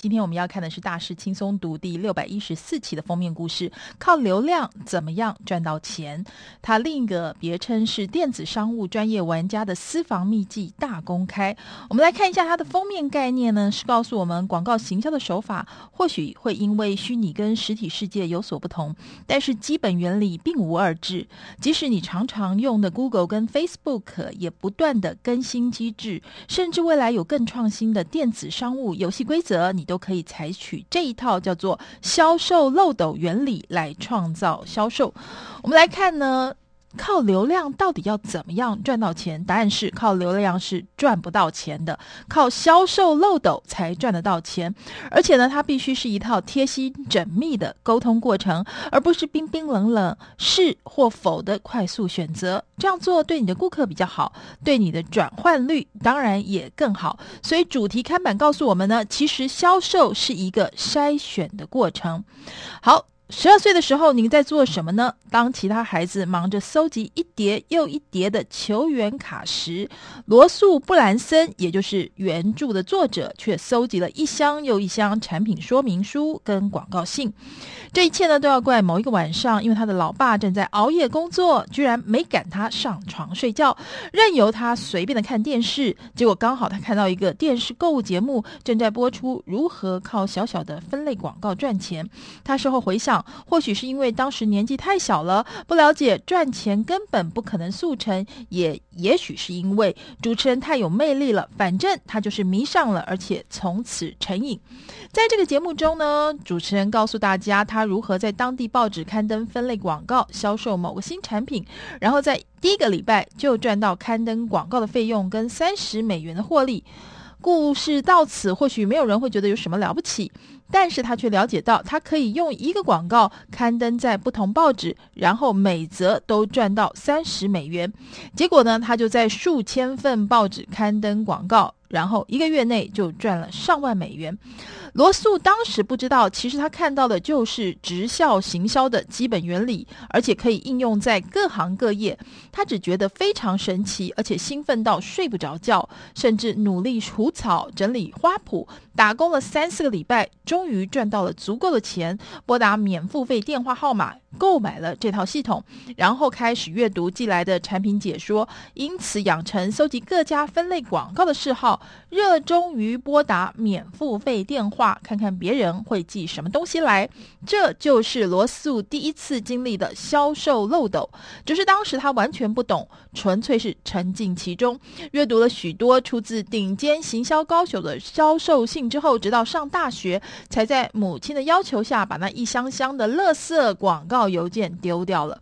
今天我们要看的是《大师轻松读》第六百一十四期的封面故事，靠流量怎么样赚到钱？它另一个别称是电子商务专业玩家的私房秘籍大公开。我们来看一下它的封面概念呢，是告诉我们广告行销的手法或许会因为虚拟跟实体世界有所不同，但是基本原理并无二致。即使你常常用的 Google 跟 Facebook 也不断的更新机制，甚至未来有更创新的电子商务游戏规则，你都可以采取这一套叫做销售漏斗原理来创造销售。我们来看呢。靠流量到底要怎么样赚到钱？答案是靠流量是赚不到钱的，靠销售漏斗才赚得到钱。而且呢，它必须是一套贴心缜密的沟通过程，而不是冰冰冷冷是或否的快速选择。这样做对你的顾客比较好，对你的转换率当然也更好。所以主题看板告诉我们呢，其实销售是一个筛选的过程。好。十二岁的时候，您在做什么呢？当其他孩子忙着搜集一叠又一叠的球员卡时，罗素·布兰森，也就是原著的作者，却搜集了一箱又一箱产品说明书跟广告信。这一切呢，都要怪某一个晚上，因为他的老爸正在熬夜工作，居然没赶他上床睡觉，任由他随便的看电视。结果刚好他看到一个电视购物节目正在播出，如何靠小小的分类广告赚钱。他事后回想。或许是因为当时年纪太小了，不了解赚钱根本不可能速成，也也许是因为主持人太有魅力了，反正他就是迷上了，而且从此成瘾。在这个节目中呢，主持人告诉大家他如何在当地报纸刊登分类广告，销售某个新产品，然后在第一个礼拜就赚到刊登广告的费用跟三十美元的获利。故事到此，或许没有人会觉得有什么了不起。但是他却了解到，他可以用一个广告刊登在不同报纸，然后每则都赚到三十美元。结果呢，他就在数千份报纸刊登广告，然后一个月内就赚了上万美元。罗素当时不知道，其实他看到的就是直销行销的基本原理，而且可以应用在各行各业。他只觉得非常神奇，而且兴奋到睡不着觉，甚至努力除草、整理花圃，打工了三四个礼拜，终终于赚到了足够的钱，拨打免付费电话号码。购买了这套系统，然后开始阅读寄来的产品解说，因此养成搜集各家分类广告的嗜好，热衷于拨打免付费电话，看看别人会寄什么东西来。这就是罗素第一次经历的销售漏斗，只是当时他完全不懂，纯粹是沉浸其中，阅读了许多出自顶尖行销高手的销售信之后，直到上大学，才在母亲的要求下，把那一箱箱的垃圾广告。邮件丢掉了。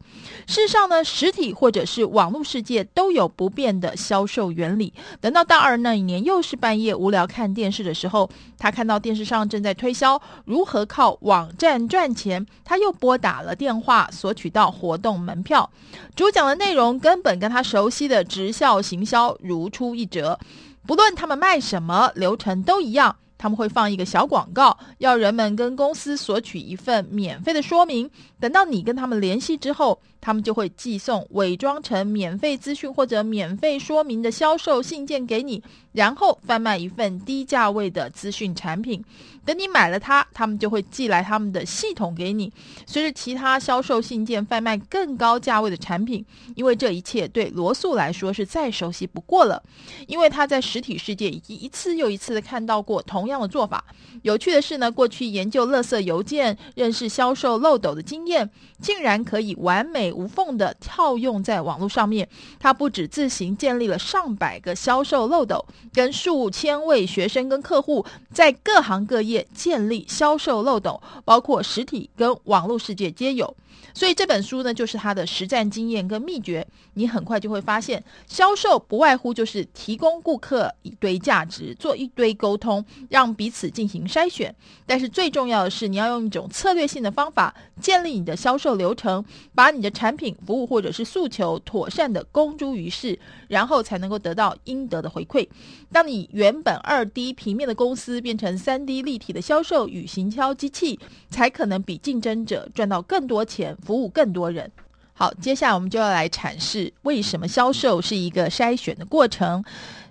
事实上呢，实体或者是网络世界都有不变的销售原理。等到大二那一年，又是半夜无聊看电视的时候，他看到电视上正在推销如何靠网站赚钱，他又拨打了电话索取到活动门票。主讲的内容根本跟他熟悉的直销行销如出一辙，不论他们卖什么，流程都一样。他们会放一个小广告，要人们跟公司索取一份免费的说明。等到你跟他们联系之后，他们就会寄送伪装成免费资讯或者免费说明的销售信件给你，然后贩卖一份低价位的资讯产品。等你买了它，他们就会寄来他们的系统给你。随着其他销售信件贩卖更高价位的产品，因为这一切对罗素来说是再熟悉不过了，因为他在实体世界已经一次又一次的看到过同样的做法。有趣的是呢，过去研究垃圾邮件、认识销售漏斗的经验，竟然可以完美。无缝的套用在网络上面，他不止自行建立了上百个销售漏斗，跟数千位学生跟客户在各行各业建立销售漏斗，包括实体跟网络世界皆有。所以这本书呢，就是他的实战经验跟秘诀。你很快就会发现，销售不外乎就是提供顾客一堆价值，做一堆沟通，让彼此进行筛选。但是最重要的是，你要用一种策略性的方法建立你的销售流程，把你的产品、服务或者是诉求妥善的公诸于世，然后才能够得到应得的回馈。当你原本二 D 平面的公司变成三 D 立体的销售与行销机器，才可能比竞争者赚到更多钱。服务更多人。好，接下来我们就要来阐释为什么销售是一个筛选的过程。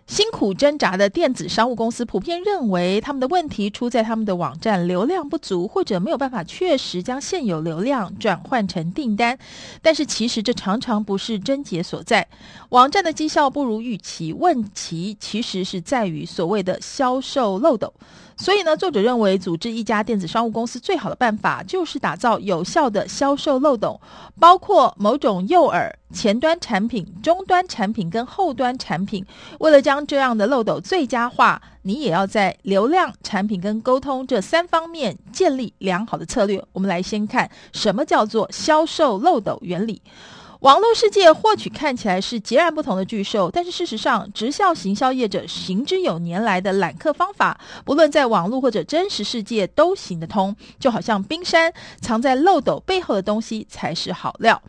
辛苦挣扎的电子商务公司普遍认为，他们的问题出在他们的网站流量不足，或者没有办法确实将现有流量转换成订单。但是，其实这常常不是症结所在。网站的绩效不如预期，问题其实是在于所谓的销售漏斗。所以呢，作者认为，组织一家电子商务公司最好的办法就是打造有效的销售漏斗，包括某种诱饵、前端产品、终端产品跟后端产品。为了将这样的漏斗最佳化，你也要在流量、产品跟沟通这三方面建立良好的策略。我们来先看什么叫做销售漏斗原理。网络世界或许看起来是截然不同的巨兽，但是事实上，直销行销业者行之有年来的揽客方法，不论在网络或者真实世界都行得通。就好像冰山藏在漏斗背后的东西才是好料。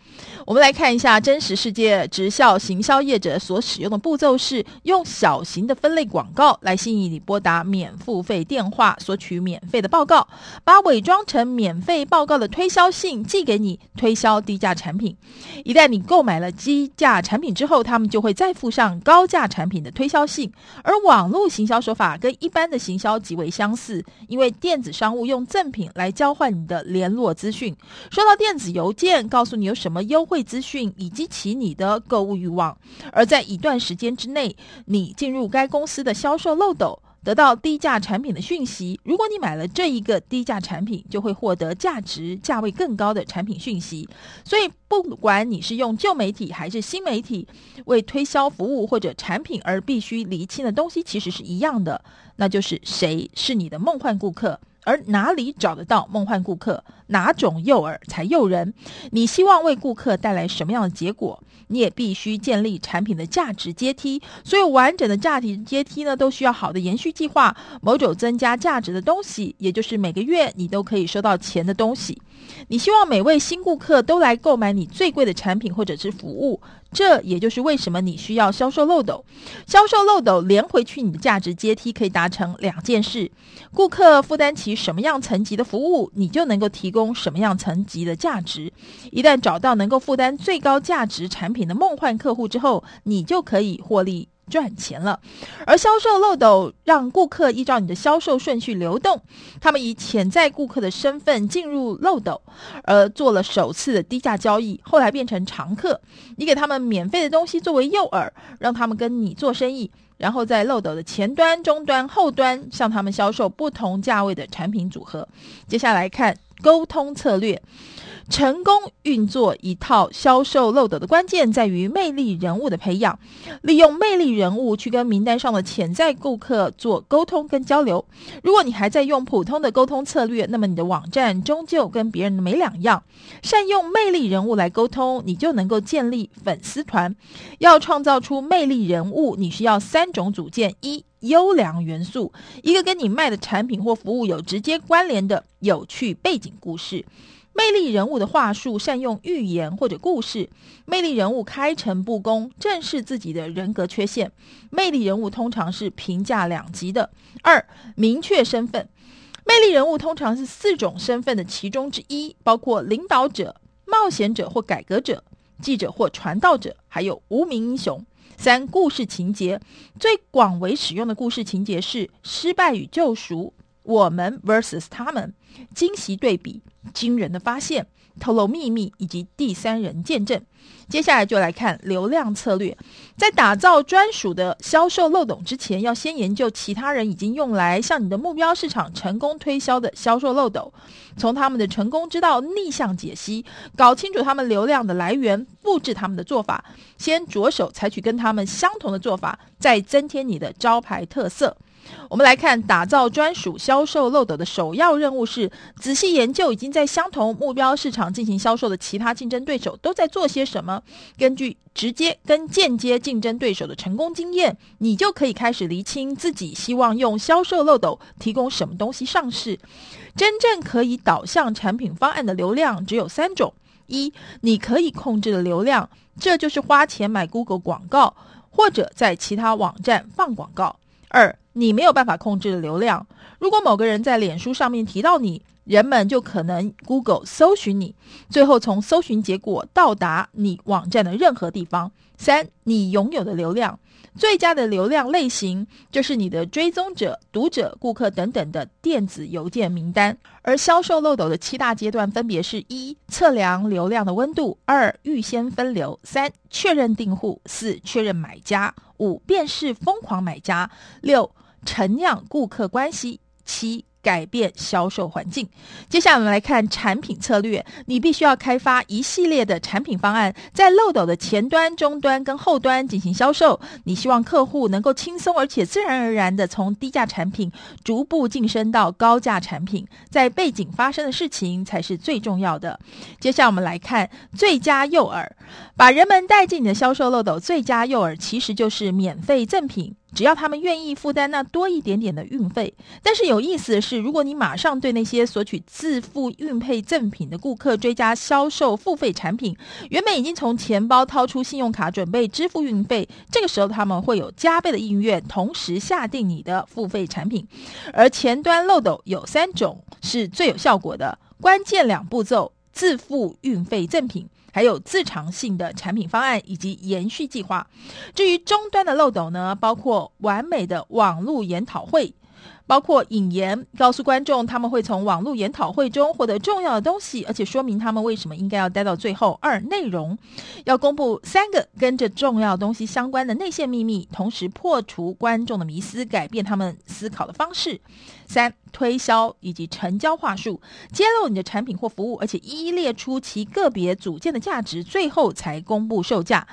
我们来看一下真实世界直销行销业者所使用的步骤是：用小型的分类广告来吸引你拨打免付费电话，索取免费的报告，把伪装成免费报告的推销信寄给你，推销低价产品。一旦你购买了低价产品之后，他们就会再附上高价产品的推销信。而网络行销手法跟一般的行销极为相似，因为电子商务用赠品来交换你的联络资讯，收到电子邮件告诉你有什么优惠资讯，以激起你的购物欲望。而在一段时间之内，你进入该公司的销售漏斗。得到低价产品的讯息，如果你买了这一个低价产品，就会获得价值价位更高的产品讯息。所以，不管你是用旧媒体还是新媒体为推销服务或者产品而必须厘清的东西，其实是一样的，那就是谁是你的梦幻顾客。而哪里找得到梦幻顾客？哪种诱饵才诱人？你希望为顾客带来什么样的结果？你也必须建立产品的价值阶梯。所有完整的价值阶梯呢，都需要好的延续计划。某种增加价值的东西，也就是每个月你都可以收到钱的东西。你希望每位新顾客都来购买你最贵的产品或者是服务。这也就是为什么你需要销售漏斗。销售漏斗连回去你的价值阶梯，可以达成两件事：顾客负担起什么样层级的服务，你就能够提供什么样层级的价值。一旦找到能够负担最高价值产品的梦幻客户之后，你就可以获利。赚钱了，而销售漏斗让顾客依照你的销售顺序流动，他们以潜在顾客的身份进入漏斗，而做了首次的低价交易，后来变成常客。你给他们免费的东西作为诱饵，让他们跟你做生意，然后在漏斗的前端、中端、后端向他们销售不同价位的产品组合。接下来看沟通策略。成功运作一套销售漏斗的关键在于魅力人物的培养，利用魅力人物去跟名单上的潜在顾客做沟通跟交流。如果你还在用普通的沟通策略，那么你的网站终究跟别人没两样。善用魅力人物来沟通，你就能够建立粉丝团。要创造出魅力人物，你需要三种组件：一、优良元素；一个跟你卖的产品或服务有直接关联的有趣背景故事。魅力人物的话术，善用寓言或者故事。魅力人物开诚布公，正视自己的人格缺陷。魅力人物通常是评价两极的。二、明确身份。魅力人物通常是四种身份的其中之一，包括领导者、冒险者或改革者、记者或传道者，还有无名英雄。三、故事情节。最广为使用的故事情节是失败与救赎。我们 versus 他们，惊喜对比，惊人的发现，透露秘密以及第三人见证。接下来就来看流量策略。在打造专属的销售漏斗之前，要先研究其他人已经用来向你的目标市场成功推销的销售漏斗，从他们的成功之道逆向解析，搞清楚他们流量的来源，复制他们的做法。先着手采取跟他们相同的做法，再增添你的招牌特色。我们来看，打造专属销售漏斗的首要任务是仔细研究已经在相同目标市场进行销售的其他竞争对手都在做些什么。根据直接跟间接竞争对手的成功经验，你就可以开始厘清自己希望用销售漏斗提供什么东西上市。真正可以导向产品方案的流量只有三种：一，你可以控制的流量，这就是花钱买 Google 广告或者在其他网站放广告；二，你没有办法控制流量，如果某个人在脸书上面提到你，人们就可能 Google 搜寻你，最后从搜寻结果到达你网站的任何地方。三，你拥有的流量。最佳的流量类型就是你的追踪者、读者、顾客等等的电子邮件名单。而销售漏斗的七大阶段分别是：一、测量流量的温度；二、预先分流；三、确认订户；四、确认买家；五、辨识疯狂买家；六、陈酿顾客关系；七。改变销售环境。接下来我们来看产品策略。你必须要开发一系列的产品方案，在漏斗的前端、中端跟后端进行销售。你希望客户能够轻松而且自然而然的从低价产品逐步晋升到高价产品。在背景发生的事情才是最重要的。接下来我们来看最佳诱饵，把人们带进你的销售漏斗。最佳诱饵其实就是免费赠品。只要他们愿意负担那多一点点的运费，但是有意思的是，如果你马上对那些索取自付运费赠品的顾客追加销售付费产品，原本已经从钱包掏出信用卡准备支付运费，这个时候他们会有加倍的意愿，同时下定你的付费产品。而前端漏斗有三种是最有效果的，关键两步骤：自付运费赠品。还有自偿性的产品方案以及延续计划。至于终端的漏斗呢，包括完美的网络研讨会。包括引言，告诉观众他们会从网络研讨会中获得重要的东西，而且说明他们为什么应该要待到最后。二、内容要公布三个跟着重要东西相关的内线秘密，同时破除观众的迷思，改变他们思考的方式。三、推销以及成交话术，揭露你的产品或服务，而且一一列出其个别组件的价值，最后才公布售价。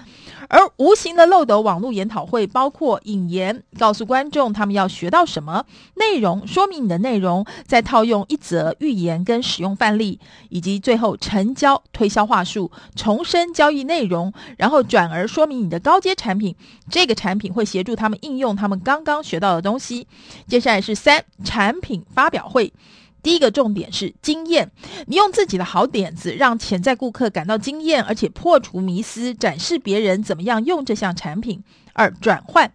而无形的漏斗网络研讨会包括引言，告诉观众他们要学到什么。内容说明你的内容，再套用一则寓言跟使用范例，以及最后成交推销话术，重申交易内容，然后转而说明你的高阶产品。这个产品会协助他们应用他们刚刚学到的东西。接下来是三产品发表会，第一个重点是经验，你用自己的好点子让潜在顾客感到惊艳，而且破除迷思，展示别人怎么样用这项产品。二、转换，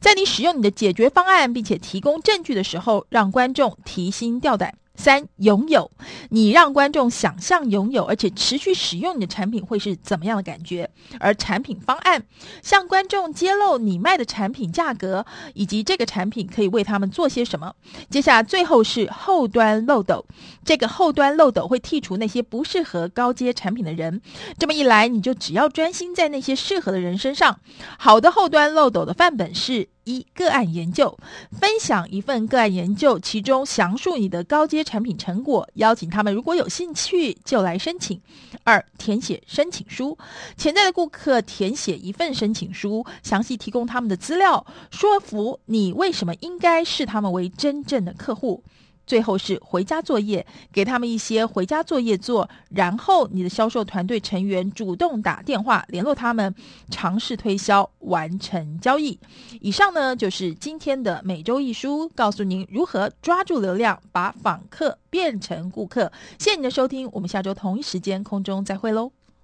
在你使用你的解决方案，并且提供证据的时候，让观众提心吊胆。三、拥有，你让观众想象拥有，而且持续使用你的产品会是怎么样的感觉？而产品方案，向观众揭露你卖的产品价格，以及这个产品可以为他们做些什么。接下来最后是后端漏斗，这个后端漏斗会剔除那些不适合高阶产品的人，这么一来，你就只要专心在那些适合的人身上。好的后端漏斗的范本是。一、个案研究，分享一份个案研究，其中详述你的高阶产品成果，邀请他们如果有兴趣就来申请。二、填写申请书，潜在的顾客填写一份申请书，详细提供他们的资料，说服你为什么应该视他们为真正的客户。最后是回家作业，给他们一些回家作业做，然后你的销售团队成员主动打电话联络他们，尝试推销，完成交易。以上呢就是今天的每周一书，告诉您如何抓住流量，把访客变成顾客。谢谢你的收听，我们下周同一时间空中再会喽。